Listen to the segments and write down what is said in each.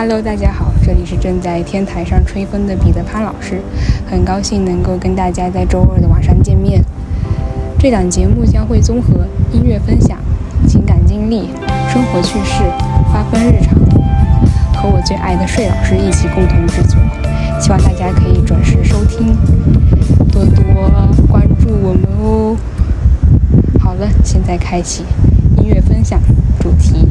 Hello，大家好，这里是正在天台上吹风的彼得潘老师，很高兴能够跟大家在周二的晚上见面。这档节目将会综合音乐分享、情感经历、生活趣事、发疯日常，和我最爱的睡老师一起共同制作，希望大家可以准时收听，多多关注我们哦。好了，现在开启音乐分享主题。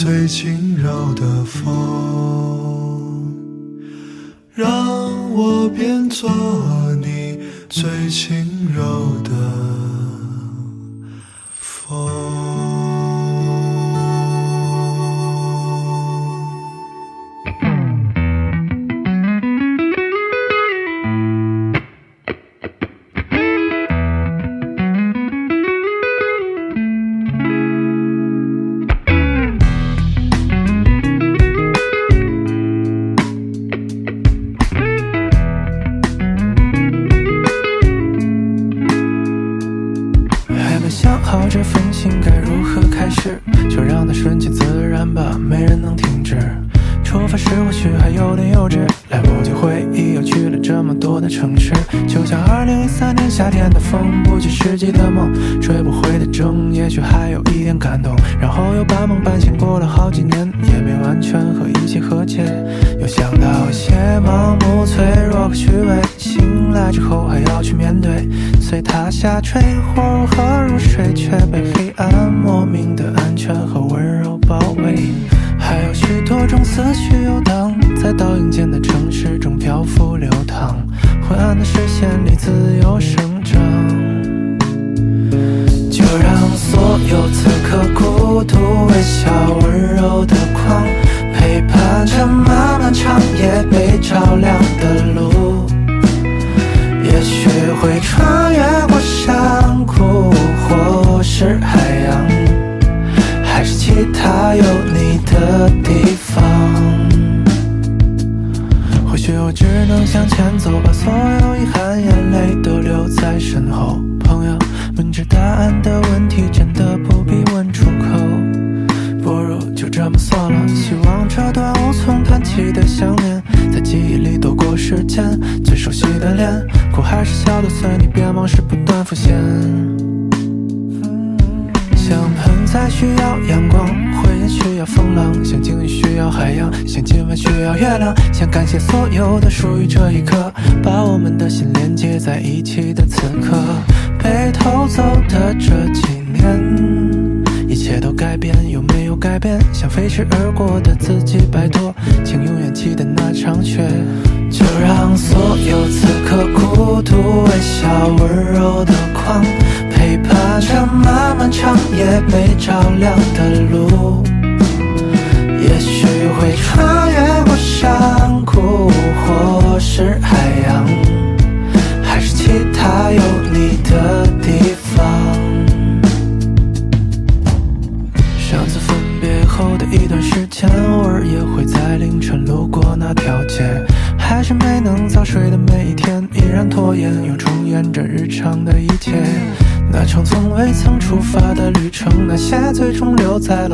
最轻柔的风让我变作你最轻柔的风。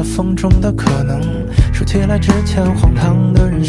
风中的可能说起来之前荒唐的人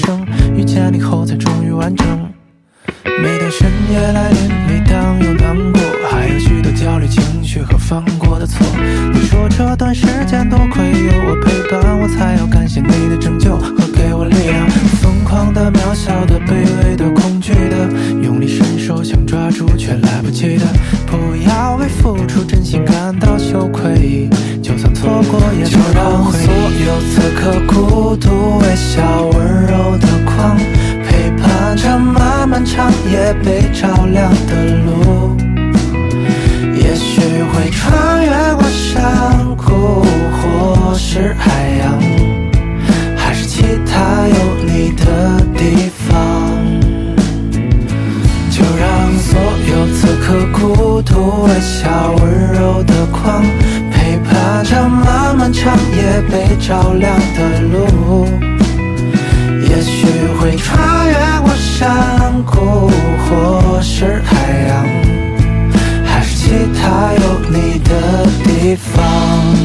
地方。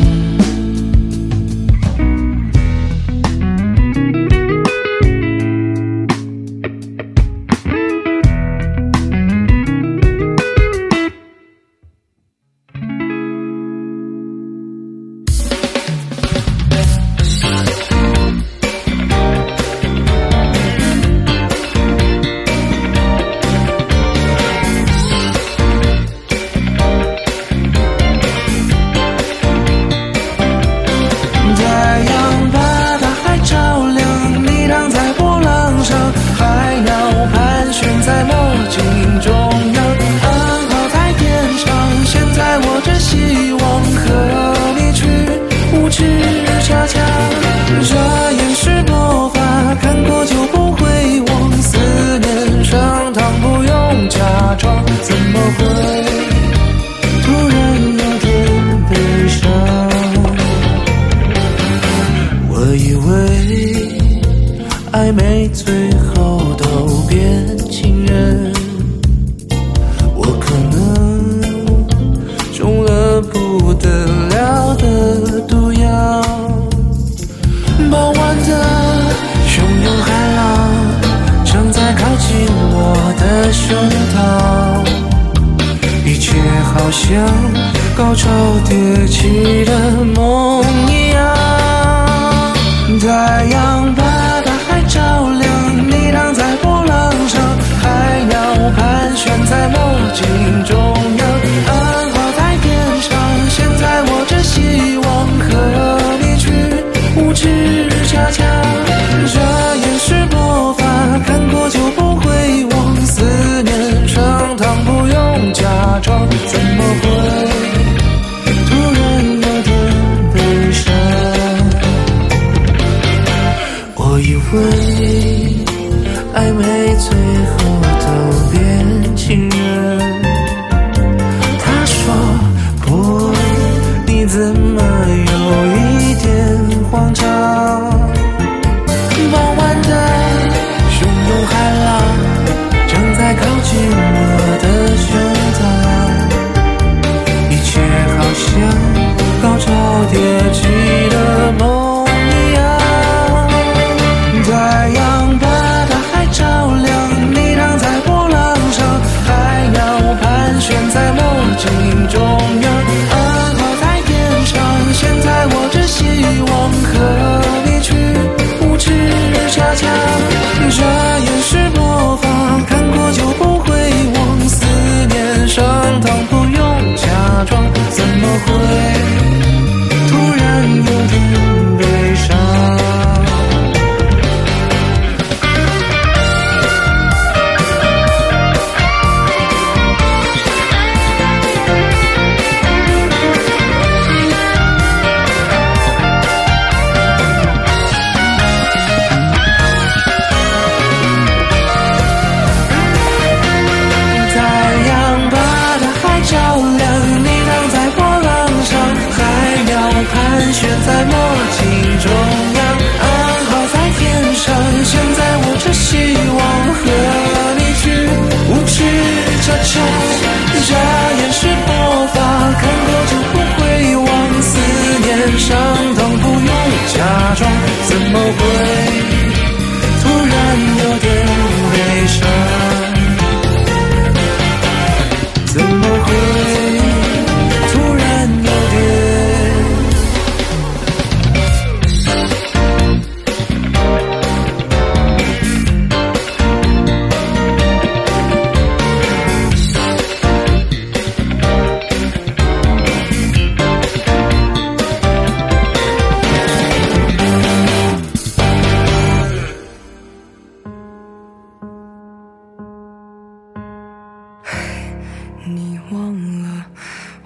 好像高潮迭起的梦一样太阳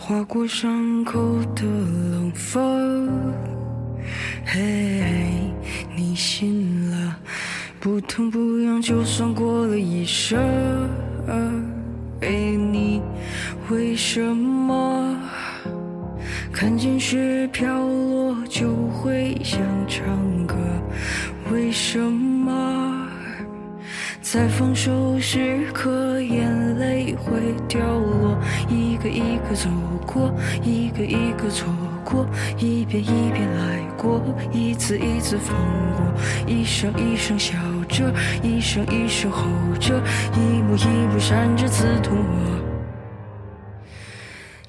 划过伤口的冷风，嘿，你信了，不痛不痒，就算过了一生。而你，为什么看见雪飘落就会想唱歌？为什么在放手时刻，眼泪会掉落？一。一个一个走过，一个一个错过，一遍一遍来过，一次一次放过，一声一声笑着，一声一声吼着，一幕一幕闪着刺痛我。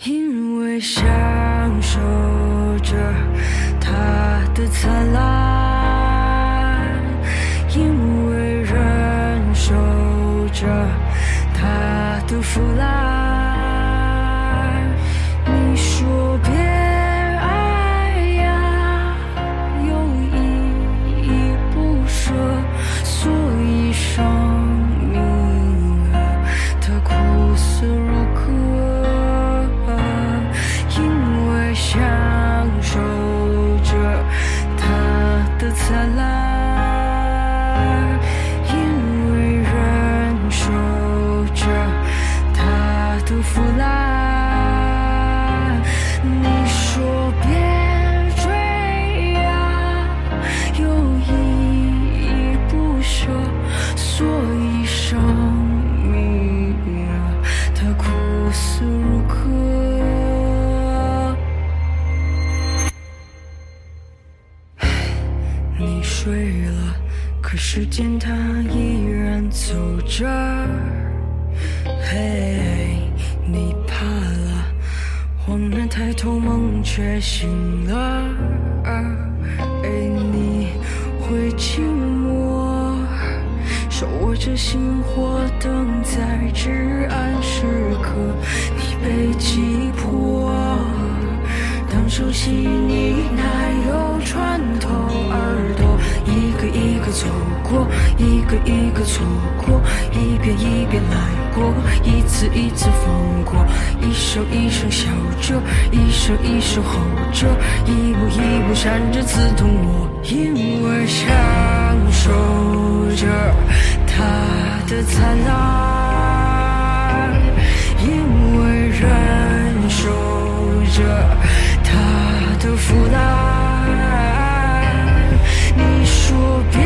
因为享受着它的灿烂，因为忍受着它的腐烂。错过，一遍一遍来过，一次一次放过，一声一声笑着，一声一声吼着，一幕一幕闪着刺痛我，因为享受着它的灿烂，因为忍受着。它的腐烂，你说别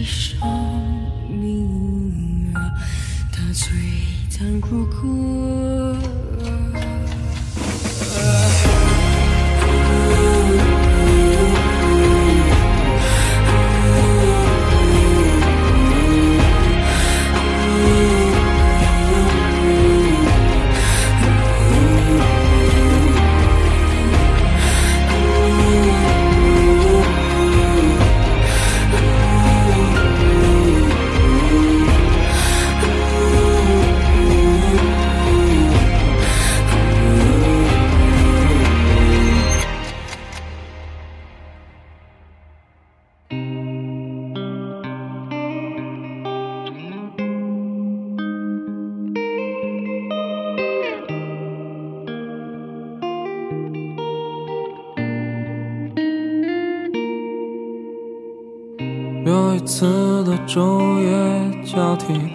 以生命啊，它璀璨如歌。昼夜交替。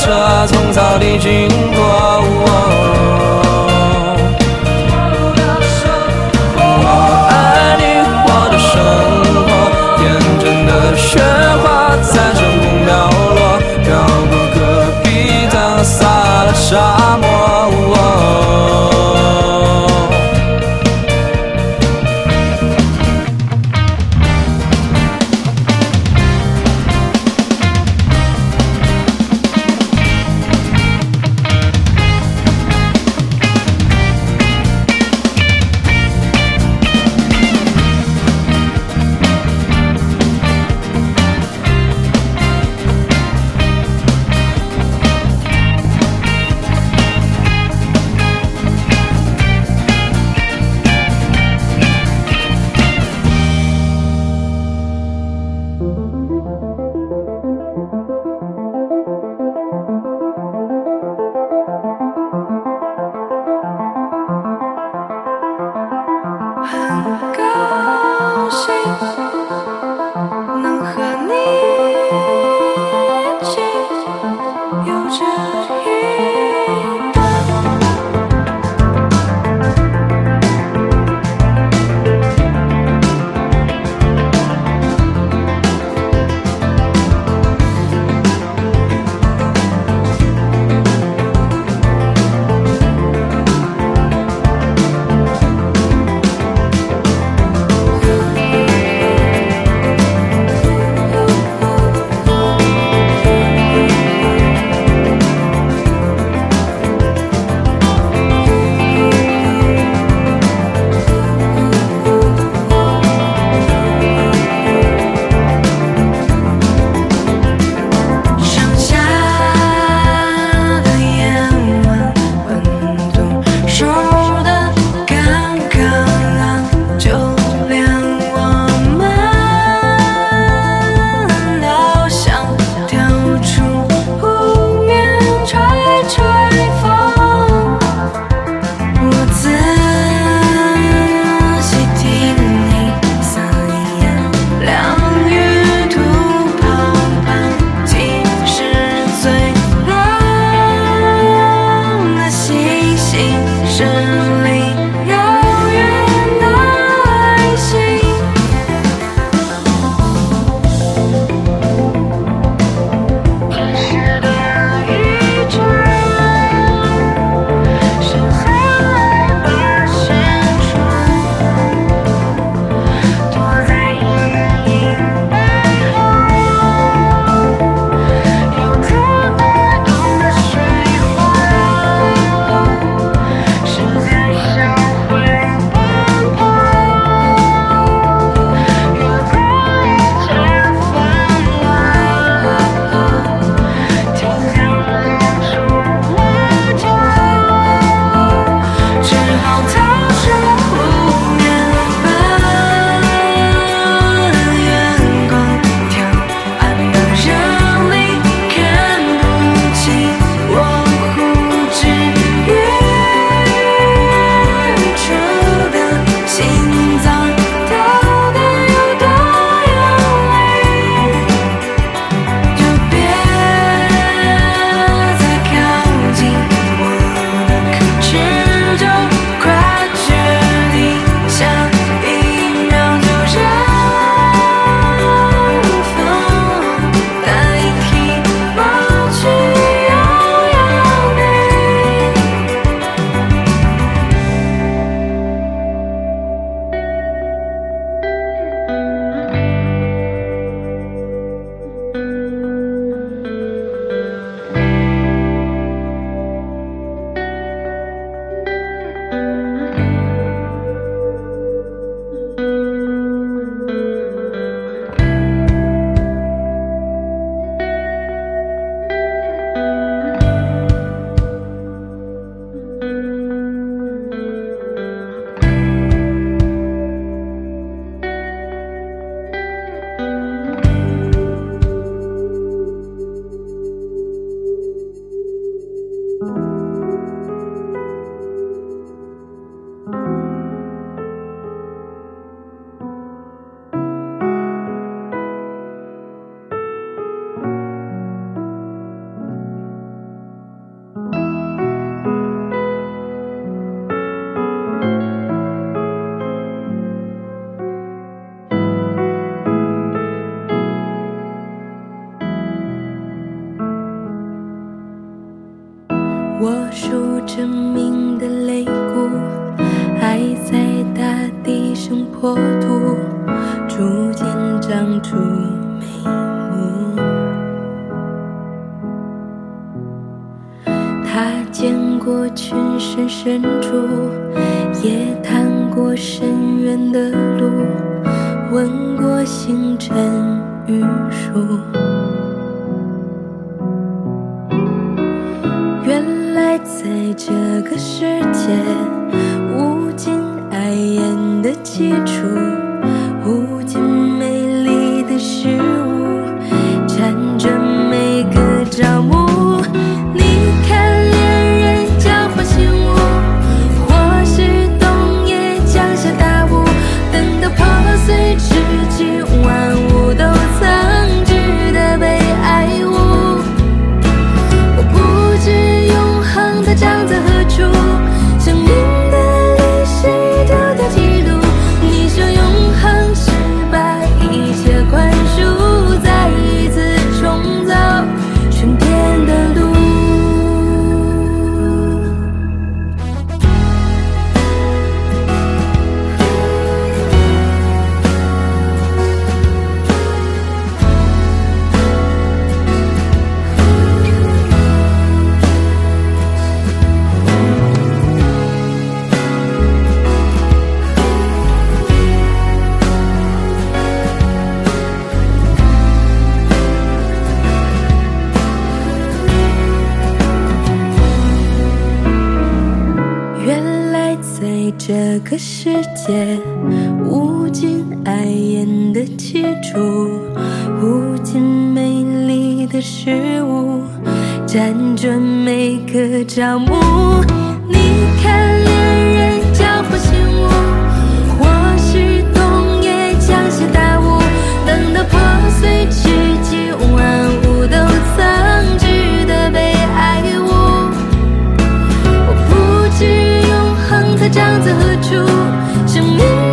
车从草地经过长在何处，生命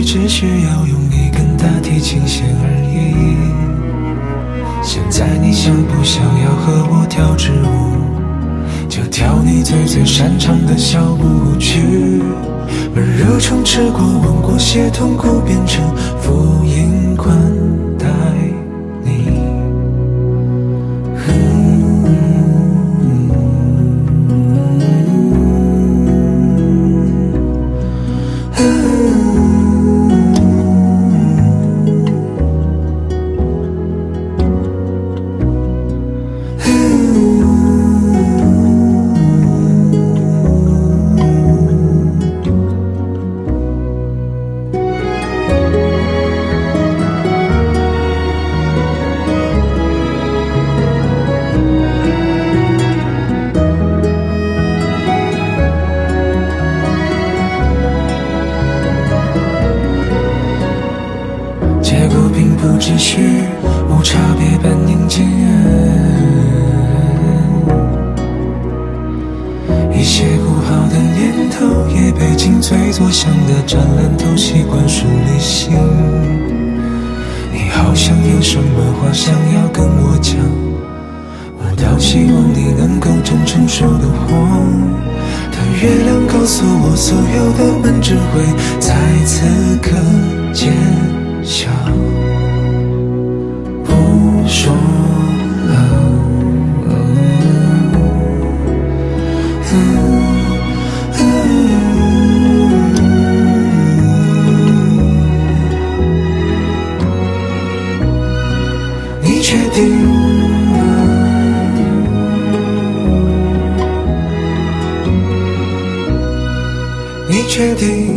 只需要用一根大提琴弦而已。现在你想不想要和我跳支舞？就跳你最最擅长的小舞曲。把热诚吃过、闻过、写痛苦，变成福音款。月亮告诉我所有的梦只会在此刻揭晓。不说确定。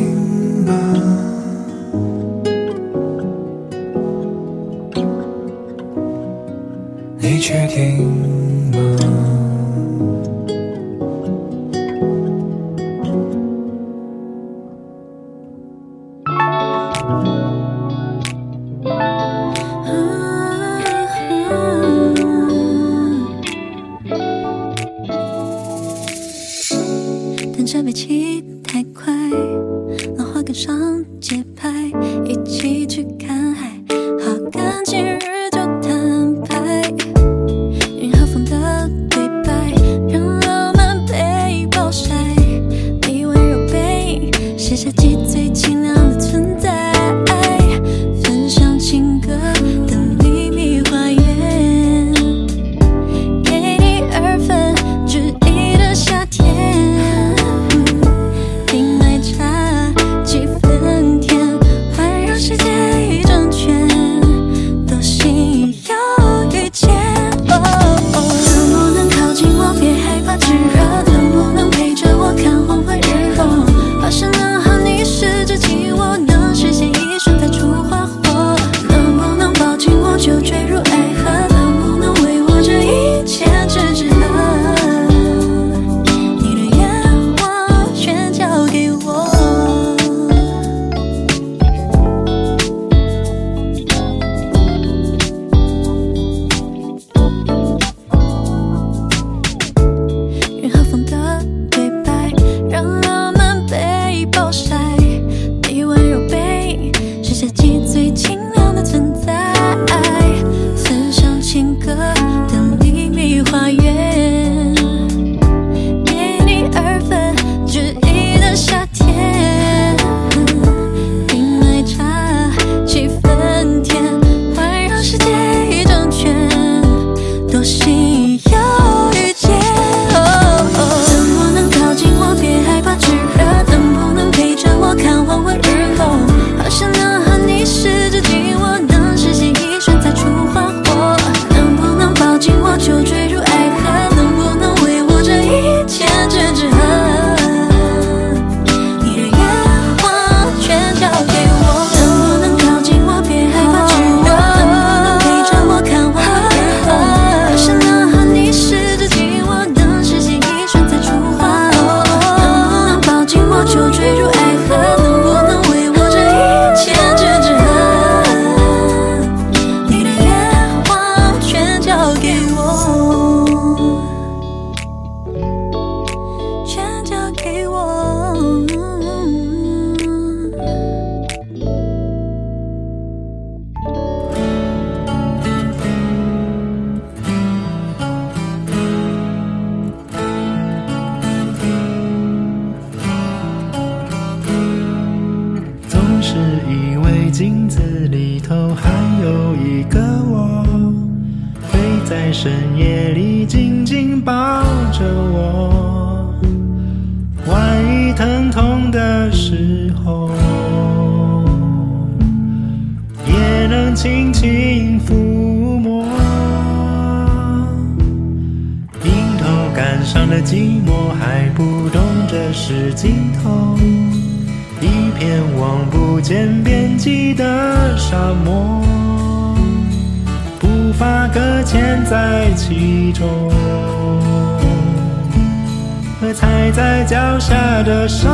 踩在脚下的伤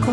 口，